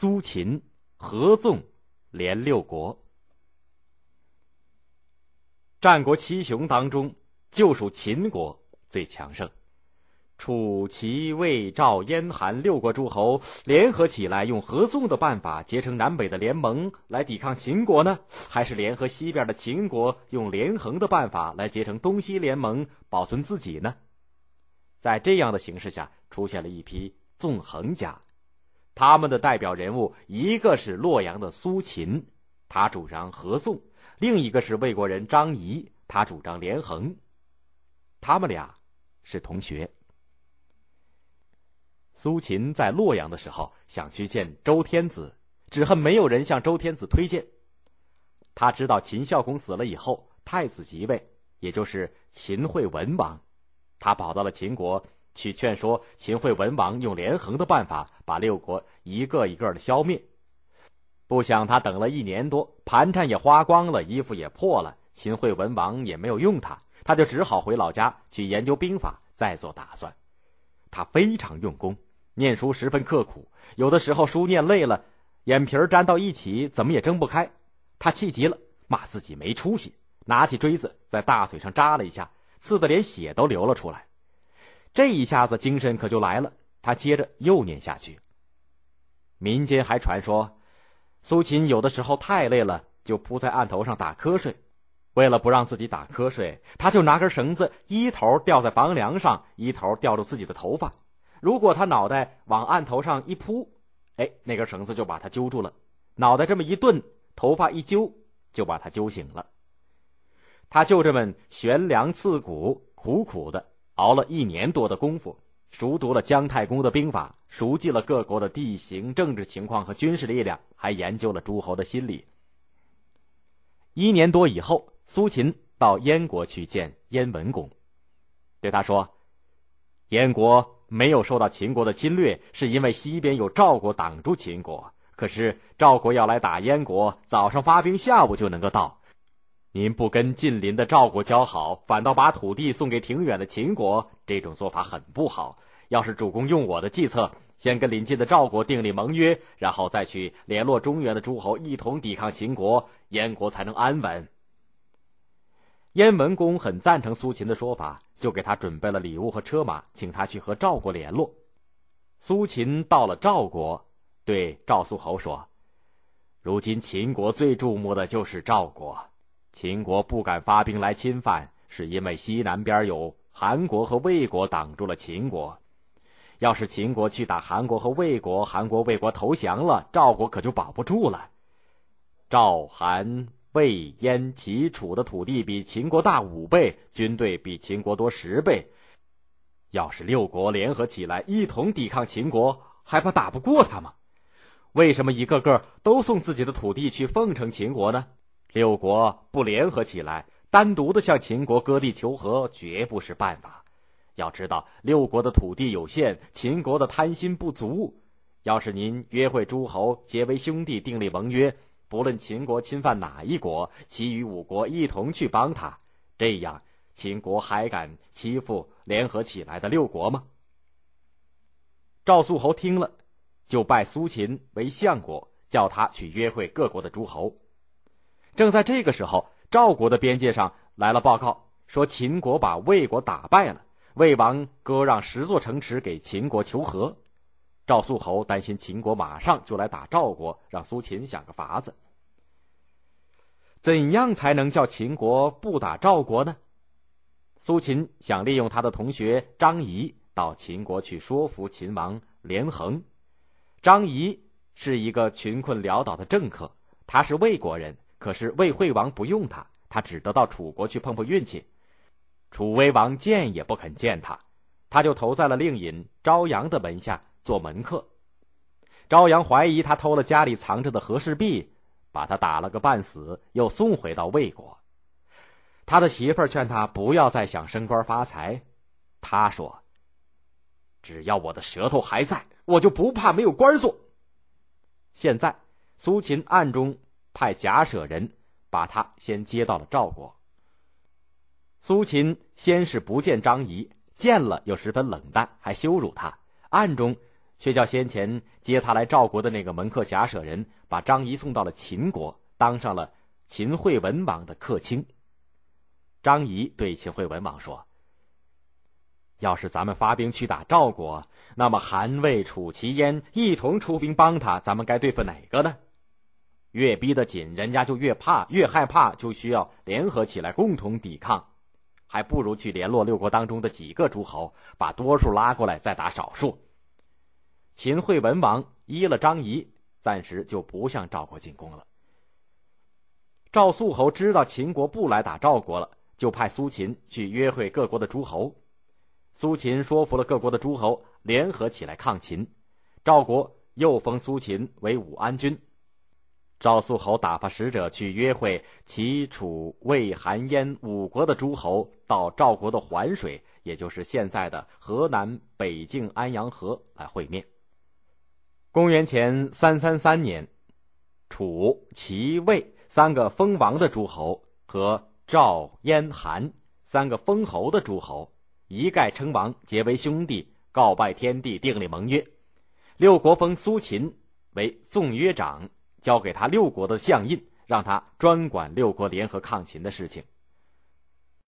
苏秦合纵连六国。战国七雄当中，就属秦国最强盛。楚、齐、魏、赵、燕、韩六国诸侯联合起来，用合纵的办法结成南北的联盟来抵抗秦国呢？还是联合西边的秦国用连横的办法来结成东西联盟，保存自己呢？在这样的形势下，出现了一批纵横家，他们的代表人物一个是洛阳的苏秦，他主张合纵；另一个是魏国人张仪，他主张连横。他们俩是同学。苏秦在洛阳的时候，想去见周天子，只恨没有人向周天子推荐。他知道秦孝公死了以后，太子即位，也就是秦惠文王。他跑到了秦国，去劝说秦惠文王用连横的办法把六国一个一个的消灭。不想他等了一年多，盘缠也花光了，衣服也破了，秦惠文王也没有用他，他就只好回老家去研究兵法，再做打算。他非常用功。念书十分刻苦，有的时候书念累了，眼皮粘到一起，怎么也睁不开。他气急了，骂自己没出息，拿起锥子在大腿上扎了一下，刺得连血都流了出来。这一下子精神可就来了，他接着又念下去。民间还传说，苏秦有的时候太累了，就扑在案头上打瞌睡。为了不让自己打瞌睡，他就拿根绳子，一头吊在房梁上，一头吊住自己的头发。如果他脑袋往案头上一扑，哎，那根绳子就把他揪住了；脑袋这么一顿，头发一揪，就把他揪醒了。他就这么悬梁刺股，苦苦的熬了一年多的功夫，熟读了姜太公的兵法，熟记了各国的地形、政治情况和军事力量，还研究了诸侯的心理。一年多以后，苏秦到燕国去见燕文公，对他说：“燕国。”没有受到秦国的侵略，是因为西边有赵国挡住秦国。可是赵国要来打燕国，早上发兵，下午就能够到。您不跟近邻的赵国交好，反倒把土地送给挺远的秦国，这种做法很不好。要是主公用我的计策，先跟邻近的赵国订立盟约，然后再去联络中原的诸侯，一同抵抗秦国，燕国才能安稳。燕文公很赞成苏秦的说法，就给他准备了礼物和车马，请他去和赵国联络。苏秦到了赵国，对赵肃侯说：“如今秦国最注目的就是赵国，秦国不敢发兵来侵犯，是因为西南边有韩国和魏国挡住了秦国。要是秦国去打韩国和魏国，韩国、魏国投降了，赵国可就保不住了。赵、韩。”魏、燕、齐、楚的土地比秦国大五倍，军队比秦国多十倍。要是六国联合起来一同抵抗秦国，还怕打不过他吗？为什么一个个都送自己的土地去奉承秦国呢？六国不联合起来，单独的向秦国割地求和，绝不是办法。要知道，六国的土地有限，秦国的贪心不足。要是您约会诸侯，结为兄弟，订立盟约。不论秦国侵犯哪一国，其余五国一同去帮他，这样秦国还敢欺负联合起来的六国吗？赵肃侯听了，就拜苏秦为相国，叫他去约会各国的诸侯。正在这个时候，赵国的边界上来了报告，说秦国把魏国打败了，魏王割让十座城池给秦国求和。赵肃侯担心秦国马上就来打赵国，让苏秦想个法子。怎样才能叫秦国不打赵国呢？苏秦想利用他的同学张仪到秦国去说服秦王连横。张仪是一个穷困潦倒的政客，他是魏国人，可是魏惠王不用他，他只得到楚国去碰碰运气。楚威王见也不肯见他，他就投在了令尹朝阳的门下。做门客，朝阳怀疑他偷了家里藏着的和氏璧，把他打了个半死，又送回到魏国。他的媳妇儿劝他不要再想升官发财，他说：“只要我的舌头还在，我就不怕没有官做。”现在，苏秦暗中派假舍人把他先接到了赵国。苏秦先是不见张仪，见了又十分冷淡，还羞辱他，暗中。却叫先前接他来赵国的那个门客贾舍人把张仪送到了秦国，当上了秦惠文王的客卿。张仪对秦惠文王说：“要是咱们发兵去打赵国，那么韩、魏、楚、齐、燕一同出兵帮他，咱们该对付哪个呢？越逼得紧，人家就越怕，越害怕，就需要联合起来共同抵抗。还不如去联络六国当中的几个诸侯，把多数拉过来，再打少数。”秦惠文王依了张仪，暂时就不向赵国进攻了。赵肃侯知道秦国不来打赵国了，就派苏秦去约会各国的诸侯。苏秦说服了各国的诸侯，联合起来抗秦。赵国又封苏秦为武安君。赵肃侯打发使者去约会齐、楚、魏、韩、燕五国的诸侯，到赵国的环水，也就是现在的河南北境安阳河来会面。公元前三三三年，楚、齐、魏三个封王的诸侯和赵、燕、韩三个封侯的诸侯一概称王，结为兄弟，告拜天地，订立盟约。六国封苏秦为宋约长，交给他六国的相印，让他专管六国联合抗秦的事情。